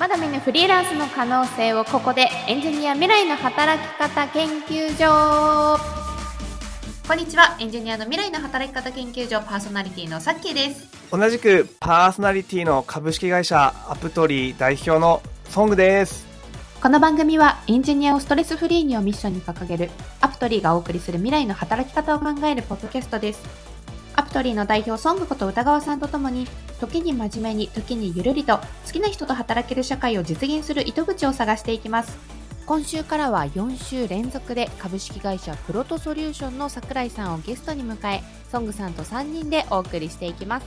まだ見ぬフリーランスの可能性をここでエンジニア未来の働き方研究所。こんにちは。エンジニアの未来の働き方研究所パーソナリティのさっきーです。同じくパーソナリティの株式会社アプトリー代表のソングです。この番組はエンジニアをストレスフリーにをミッションに掲げるアプトリーがお送りする未来の働き方を考えるポッドキャストです。アプトリーの代表ソングこと歌川さんとともに時に真面目に時にゆるりと好きな人と働ける社会を実現する糸口を探していきます。今週からは4週連続で株式会社プロトソリューションの桜井さんをゲストに迎えソングさんと3人でお送りしていきます。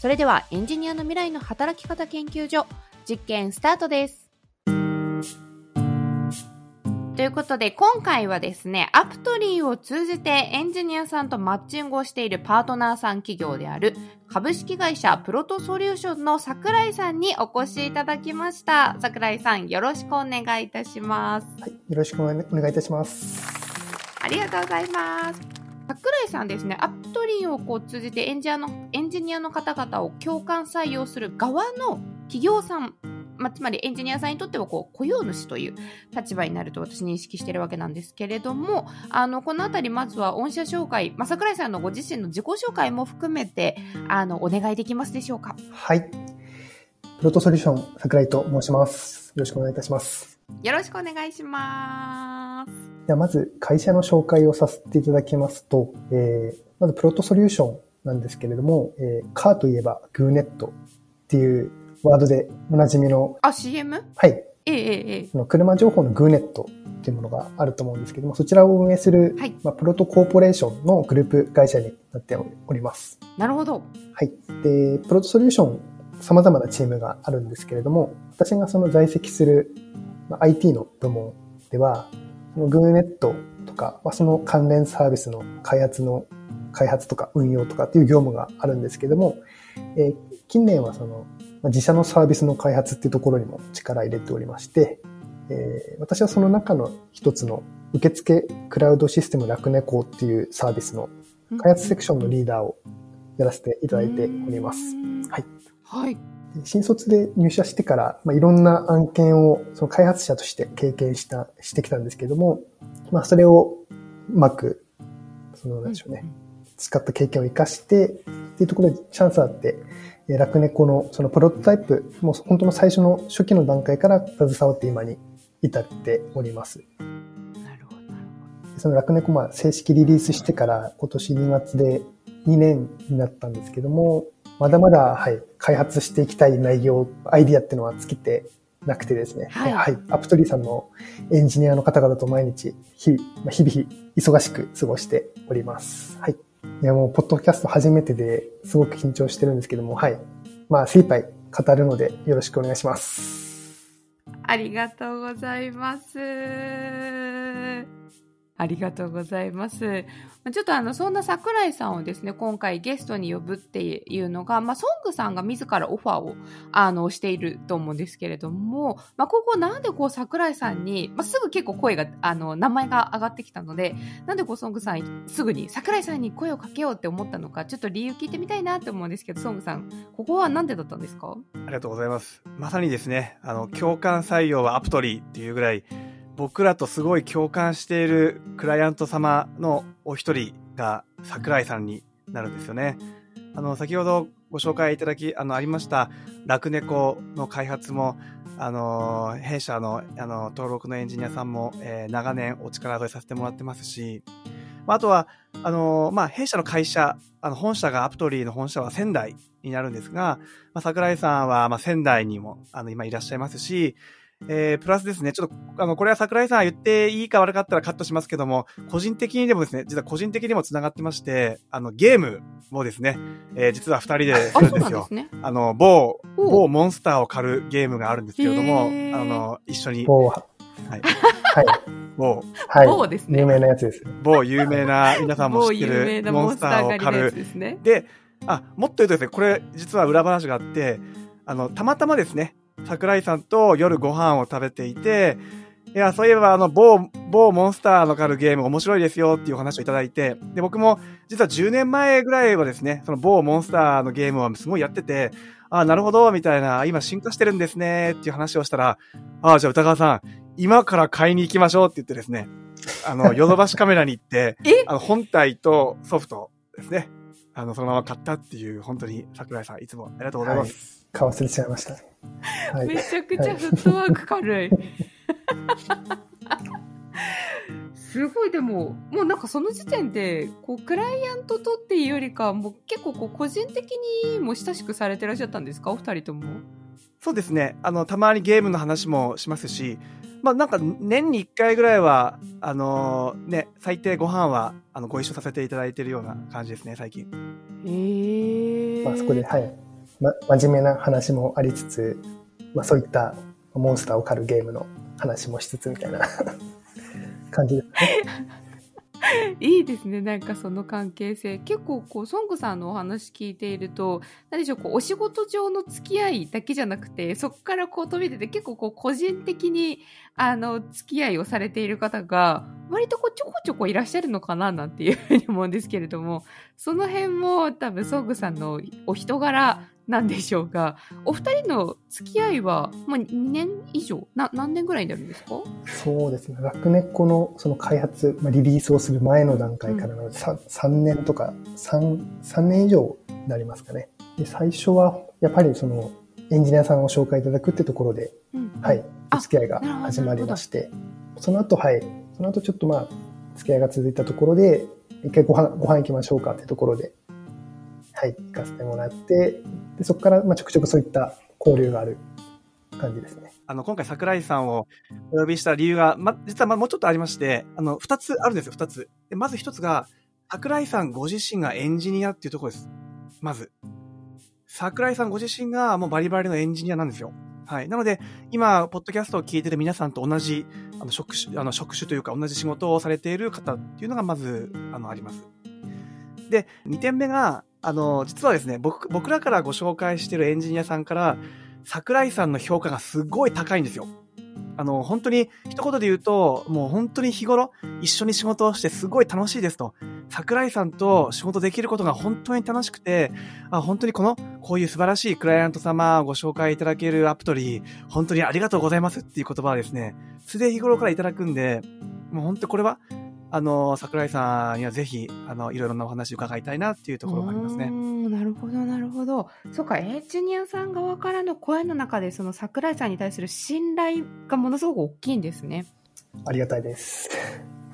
それではエンジニアの未来の働き方研究所実験スタートです。ということで、今回はですね、アプトリーを通じてエンジニアさんとマッチングをしているパートナーさん企業である株式会社プロトソリューションの桜井さんにお越しいただきました。桜井さん、よろしくお願いいたします。はい、よろしくお願いいたします。ありがとうございます。桜井さんですね、アプトリーをこう通じてエンジニアのエンジニアの方々を共感採用する側の企業さんまあ、つまりエンジニアさんにとってはこう雇用主という立場になると私認識しているわけなんですけれども、あの、このあたりまずは御社紹介、まあ、桜井さんのご自身の自己紹介も含めて、あの、お願いできますでしょうか？はい。プロトソリューション桜井と申します。よろしくお願いいたします。よろしくお願いします。ではまず会社の紹介をさせていただきますと、えー、まずプロトソリューションなんですけれども、えー、カーといえばグーネットっていうワードでおなじみの。あ、CM? はい。ええええ。の車情報のグーネットっていうものがあると思うんですけども、そちらを運営する、はい、まあ、プロトコーポレーションのグループ会社になっております。なるほど。はい。で、プロトソリューション、様々なチームがあるんですけれども、私がその在籍する、まあ、IT の部門では、そのグーネットとか、まあ、その関連サービスの開発の開発とか運用とかっていう業務があるんですけども、えー、近年はその自社のサービスの開発っていうところにも力入れておりまして、えー、私はその中の一つの受付クラウドシステム楽猫っていうサービスの開発セクションのリーダーをやらせていただいております。はい。はい。新卒で入社してから、まあ、いろんな案件をその開発者として経験した、してきたんですけども、まあ、それをうまく、その、なんでしょうね、使った経験を活かして、っていうところでチャンスあって、ラクネコのそのプロトタイプ、もう本当の最初の初期の段階から携わって今に至っております。なるほど。そのラクネコ、まあ正式リリースしてから今年2月で2年になったんですけども、まだまだ、はい、開発していきたい内容、アイディアっていうのは尽きてなくてですね。はい。はい、アプトリーさんのエンジニアの方々と毎日、日々、日々忙しく過ごしております。はい。いやもう、ポッドキャスト初めてですごく緊張してるんですけども、はい。まあ、精一杯語るのでよろしくお願いします。ありがとうございます。ありがとうございます。ちょっとあの、そんな桜井さんをですね、今回ゲストに呼ぶっていうのが、まあ、ソングさんが自らオファーを、あの、していると思うんですけれども、まあ、ここなんでこう桜井さんに、まあ、すぐ結構声が、あの、名前が上がってきたので、なんでこうソングさんすぐに桜井さんに声をかけようって思ったのか、ちょっと理由聞いてみたいなって思うんですけど、ソングさん、ここはなんでだったんですか？ありがとうございます。まさにですね、あの、共感採用はアプトリーっていうぐらい、僕らとすごい共感しているクライアント様のお一人が桜井さんになるんですよね。あの、先ほどご紹介いただき、あの、ありました、ラクネコの開発も、あの、弊社の、あの、登録のエンジニアさんも、えー、長年お力添えさせてもらってますし、あとは、あの、まあ、弊社の会社、あの、本社がアプトリーの本社は仙台になるんですが、まあ、桜井さんは、まあ、仙台にも、あの、今いらっしゃいますし、えー、プラスですね、ちょっと、あの、これは桜井さん言っていいか悪かったらカットしますけども、個人的にでもですね、実は個人的にも繋がってまして、あの、ゲームをですね、えー、実は二人でするんですよ。あね、あの、某、某モンスターを狩るゲームがあるんですけれども、あの、一緒に。某、はい。はい。某、はい、某ですね。有名なやつです。某有名な、皆さんも知ってるモンスターを狩る。で、あ、もっと言うとですね、これ実は裏話があって、あの、たまたまですね、桜井さんと夜ご飯を食べていて、いや、そういえば、あの、某、某モンスターの狩るゲーム面白いですよっていうお話をいただいて、で、僕も、実は10年前ぐらいはですね、その某モンスターのゲームはすごいやってて、あなるほど、みたいな、今進化してるんですね、っていう話をしたら、ああ、じゃあ歌川さん、今から買いに行きましょうって言ってですね、あの、ヨドバシカメラに行って、あの、本体とソフトですね、あの、そのまま買ったっていう、本当に桜井さん、いつもありがとうございます。はい。買わせちゃいました、はい、めちゃくちゃフットワーク軽い。すごいでももうなんかその時点でこうクライアントとっていうよりかもう結構こう個人的にも親しくされてらっしゃったんですか？お二人とも。そうですねあのたまにゲームの話もしますしまあなんか年に1回ぐらいはあのー、ね最低ご飯はあのご一緒させていただいてるような感じですね最近。へえ。まあそこではいま、真面目な話もありつつ、まあ、そういったモンスターを狩るゲームの話もしつつみたいな 感じですね。いいですねなんかその関係性結構こうソングさんのお話聞いていると何でしょうこうお仕事上の付き合いだけじゃなくてそこからこう飛び出て結構こう個人的にあの付き合いをされている方が割とこうちょこちょこいらっしゃるのかななんていうふうに思うんですけれどもその辺も多分ソングさんのお人柄なんでしょうが、お二人の付き合いは、まあ、2年以上な、何年ぐらいになるんですか？そうですね。学ネコのその開発、まあ、リリースをする前の段階からの 3,、うん、3年とか3、3年以上になりますかね。で、最初は、やっぱりその、エンジニアさんを紹介いただくってところで、うん、はい、お付き合いが始まりまして、その後、はい、その後ちょっとまあ、付き合いが続いたところで、一回ご飯、ご飯行きましょうかってところで、はい、行かせてもらって、でそこからまあちょくちょくそういった交流がある感じですね。あの、今回桜井さんをお呼びした理由が、ま、実はま、もうちょっとありまして、あの、二つあるんですよ、二つ。でまず一つが、桜井さんご自身がエンジニアっていうところです。まず。桜井さんご自身がもうバリバリのエンジニアなんですよ。はい。なので、今、ポッドキャストを聞いてる皆さんと同じ、あの、職種、あの、職種というか同じ仕事をされている方っていうのがまず、あの、あります。で、二点目が、あの、実はですね、僕、僕らからご紹介してるエンジニアさんから、桜井さんの評価がすごい高いんですよ。あの、本当に、一言で言うと、もう本当に日頃、一緒に仕事をしてすごい楽しいですと。桜井さんと仕事できることが本当に楽しくて、あ本当にこの、こういう素晴らしいクライアント様をご紹介いただけるアプトリー、本当にありがとうございますっていう言葉はですね、すでに日頃からいただくんで、もう本当これは、あの、桜井さんにはぜひ、あの、いろいろなお話伺いたいなっていうところがありますね。なるほど、なるほど。そうか、エンジニアさん側からの声の中で、その桜井さんに対する信頼がものすごく大きいんですね。ありがたいです。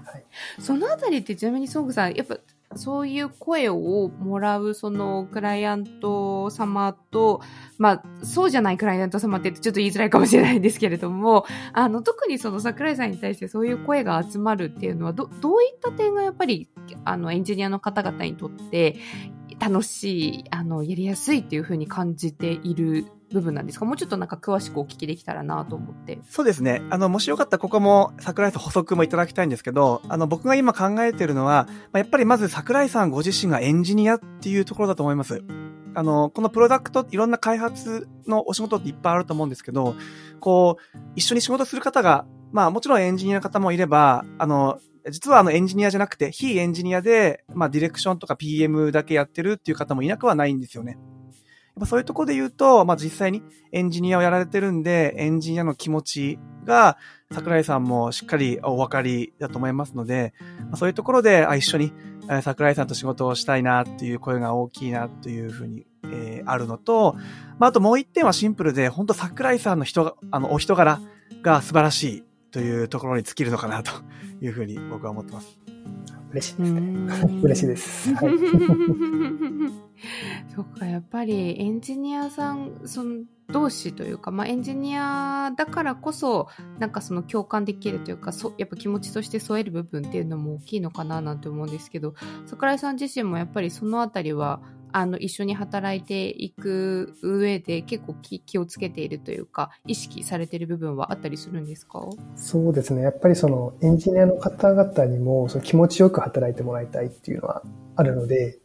はい、そのあたりってちなみにソングさん、やっぱそういう声をもらうそのクライアント様と、まあ、そうじゃないクライアント様ってちょっと言いづらいかもしれないんですけれども、あの、特にその桜井さんに対してそういう声が集まるっていうのは、ど、どういった点がやっぱり、あの、エンジニアの方々にとって楽しい、あの、やりやすいっていうふうに感じている部分なんですか？もうちょっとなんか詳しくお聞きできたらなと思って。そうですね。あの、もしよかったらここも桜井さん補足もいただきたいんですけど、あの、僕が今考えてるのは、まあ、やっぱりまず桜井さんご自身がエンジニアっていうところだと思います。あの、このプロダクト、いろんな開発のお仕事っていっぱいあると思うんですけど、こう、一緒に仕事する方が、まあもちろんエンジニアの方もいれば、あの、実はあのエンジニアじゃなくて、非エンジニアで、まあディレクションとか PM だけやってるっていう方もいなくはないんですよね。ぱそういうところで言うと、まあ、実際にエンジニアをやられてるんで、エンジニアの気持ちが、桜井さんもしっかりお分かりだと思いますので、まあ、そういうところで、あ、一緒に桜井さんと仕事をしたいなっていう声が大きいなというふうに、えー、あるのと、まあ、あともう一点はシンプルで、本当桜井さんの人が、あの、お人柄が素晴らしいというところに尽きるのかなというふうに僕は思ってます。嬉しいですね。嬉しいです。はい、そっか、やっぱりエンジニアさん、その同士というか、まあ、エンジニアだからこそ、なんかその共感できるというか、そやっぱ気持ちとして添える部分っていうのも大きいのかななんて思うんですけど、桜井さん自身もやっぱりそのあたりは、あの、一緒に働いていく上で結構気気をつけているというか、意識されている部分はあったりするんですか？そうですね。やっぱりそのエンジニアの方々にもその気持ちよく働いてもらいたいっていうのはあるので、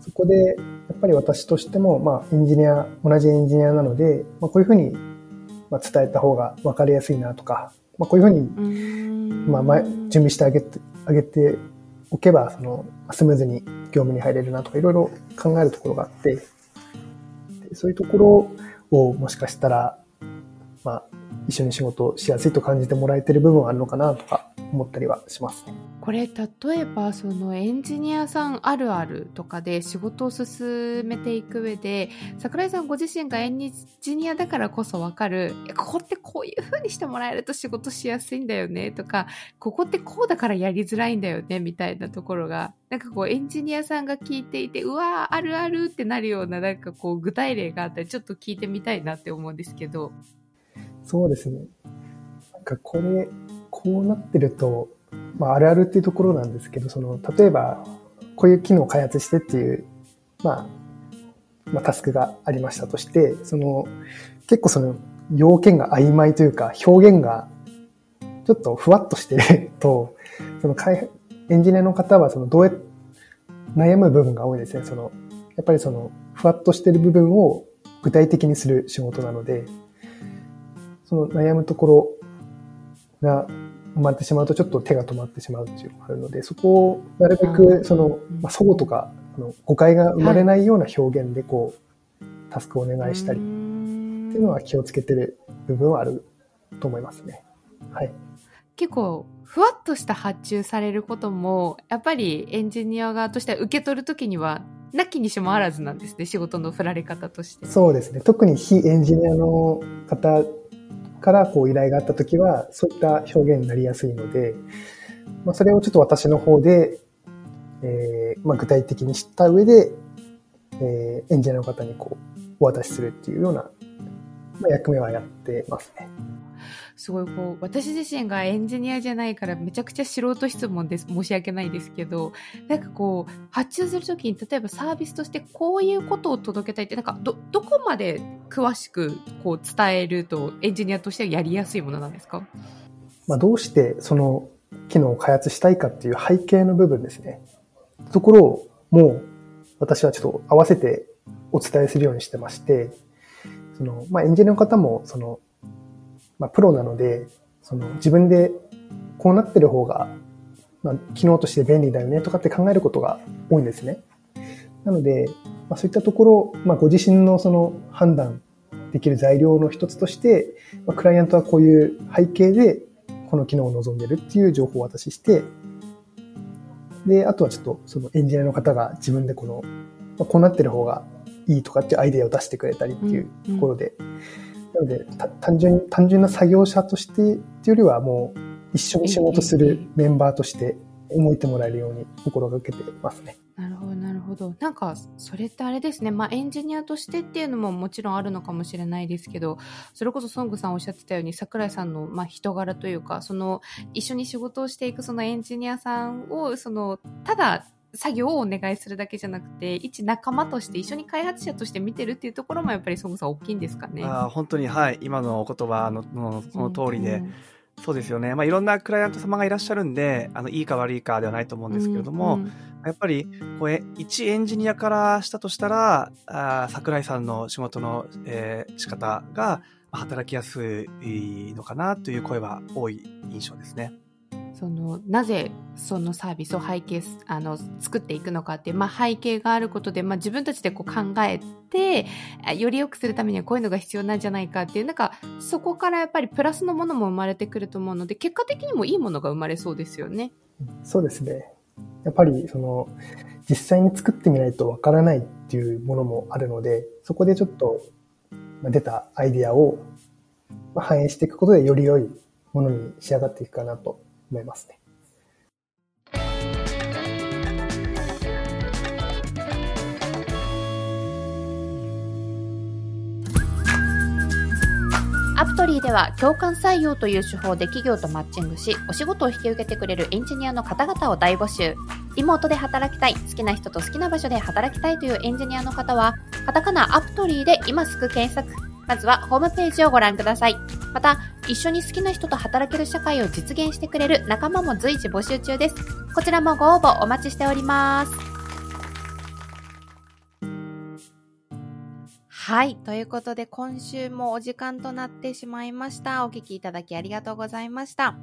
そこでやっぱり私としても、まあエンジニア、同じエンジニアなので、まあこういうふうに伝えた方が分かりやすいなとか、まあ、こういうふうに、まあ、前準備してあげて、あげておけば、その、スムーズに業務に入れるなとか、いろいろ考えるところがあって、そういうところをもしかしたら、まあ、一緒に仕事しやすいと感じてもらえてる部分はあるのかなとか思ったりはしますね。これ例えばそのエンジニアさんあるあるとかで仕事を進めていく上で桜井さんご自身がエンジニアだからこそ分かるここってこういう風にしてもらえると仕事しやすいんだよねとかここってこうだからやりづらいんだよねみたいなところがなんかこうエンジニアさんが聞いていてうわーあるあるってなるようななんかこう具体例があったらちょっと聞いてみたいなって思うんですけど。そうですね。なんかこれこうなってると、まあ、あるあるっていうところなんですけど、その、例えば、こういう機能を開発してっていう、まあ、まあ、タスクがありましたとして、その、結構その、要件が曖昧というか、表現が、ちょっとふわっとしてる と、その、エンジニアの方は、その、どうや、悩む部分が多いですね。その、やっぱりその、ふわっとしてる部分を具体的にする仕事なので、その悩むところが生まれてしまうとちょっと手が止まってしまうっていうのがあるので、そこをなるべくその、まあ、相互とかあの誤解が生まれないような表現でこう、タスクをお願いしたりっていうのは気をつけてる部分はあると思いますね。はい。結構ふわっとした発注されることもやっぱりエンジニア側としては受け取るときにはなきにしもあらずなんですね仕事の振られ方としてそうですね特に非エンジニアの方からこう依頼があったときは、そういった表現になりやすいので、まあ、それをちょっと私の方で、えーまあ、具体的に知った上で、えー、エンジニアの方にこうお渡しするっていうような、まあ、役目はやってますね。すごいこう、私自身がエンジニアじゃないからめちゃくちゃ素人質問です。申し訳ないですけど、なんかこう、発注するときに例えばサービスとしてこういうことを届けたいって、なんかど、どこまで詳しくこう伝えるとエンジニアとしてはやりやすいものなんですか？まあどうしてその機能を開発したいかっていう背景の部分ですね。ところをもう私はちょっと合わせてお伝えするようにしてまして、その、まあエンジニアの方もそのまあ、プロなので、その自分でこうなってる方が、まあ、機能として便利だよねとかって考えることが多いんですね。なので、まあ、そういったところ、まあ、ご自身のその判断できる材料の一つとして、まあ、クライアントはこういう背景でこの機能を望んでるっていう情報をお渡しして、で、あとはちょっとそのエンジニアの方が自分でこの、まあ、こうなってる方がいいとかっていうアイデアを出してくれたりっていうところで、うんうんなので、単純、単純な作業者としてっていうよりは、もう、一緒に仕事するメンバーとして思いてもらえるように心がけてますね。なるほど、なるほど。なんか、それってあれですね。まあ、エンジニアとしてっていうのももちろんあるのかもしれないですけど、それこそソングさんおっしゃってたように、桜井さんの、まあ、人柄というか、その、一緒に仕事をしていくそのエンジニアさんを、その、ただ、作業をお願いするだけじゃなくて一仲間として一緒に開発者として見てるっていうところもやっぱりそもそも大きいんですかね。あ本当にはい。今のお言葉ののその通りで、うんうん、そうですよね、まあ、いろんなクライアント様がいらっしゃるんであのいいか悪いかではないと思うんですけれども、うんうん、やっぱりこう一エンジニアからしたとしたらあ桜井さんの仕事の、えー、仕方が働きやすいのかなという声は多い印象ですね。そのなぜそのサービスを背景あの作っていくのかっていう、まあ、背景があることで、まあ、自分たちでこう考えてより良くするためにはこういうのが必要なんじゃないかっていうなんかそこからやっぱりプラスのものも生まれてくると思うので結果的にもいいものが生まれそうですよね。そうですねやっぱりその実際に作ってみないとわからないっていうものもあるのでそこでちょっと出たアイディアを反映していくことでより良いものに仕上がっていくかなと思いますね。アプトリーでは共感採用という手法で企業とマッチングし、お仕事を引き受けてくれるエンジニアの方々を大募集。リモートで働きたい、好きな人と好きな場所で働きたいというエンジニアの方は、カタカナアプトリーで今すぐ検索。まずはホームページをご覧ください。また、一緒に好きな人と働ける社会を実現してくれる仲間も随時募集中です。こちらもご応募お待ちしております。はい。ということで、今週もお時間となってしまいました。お聞きいただきありがとうございました。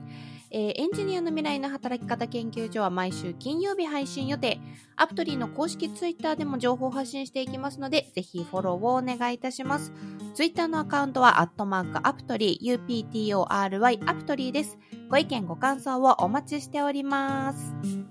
えーエンジニアの未来の働き方研究所は毎週金曜日配信予定。アプトリーの公式ツイッターでも情報発信していきますので、ぜひフォローをお願いいたします。ツイッターのアカウントは、アットマークアプトリー、UPTORY アプトリーです。ご意見ご感想をお待ちしております。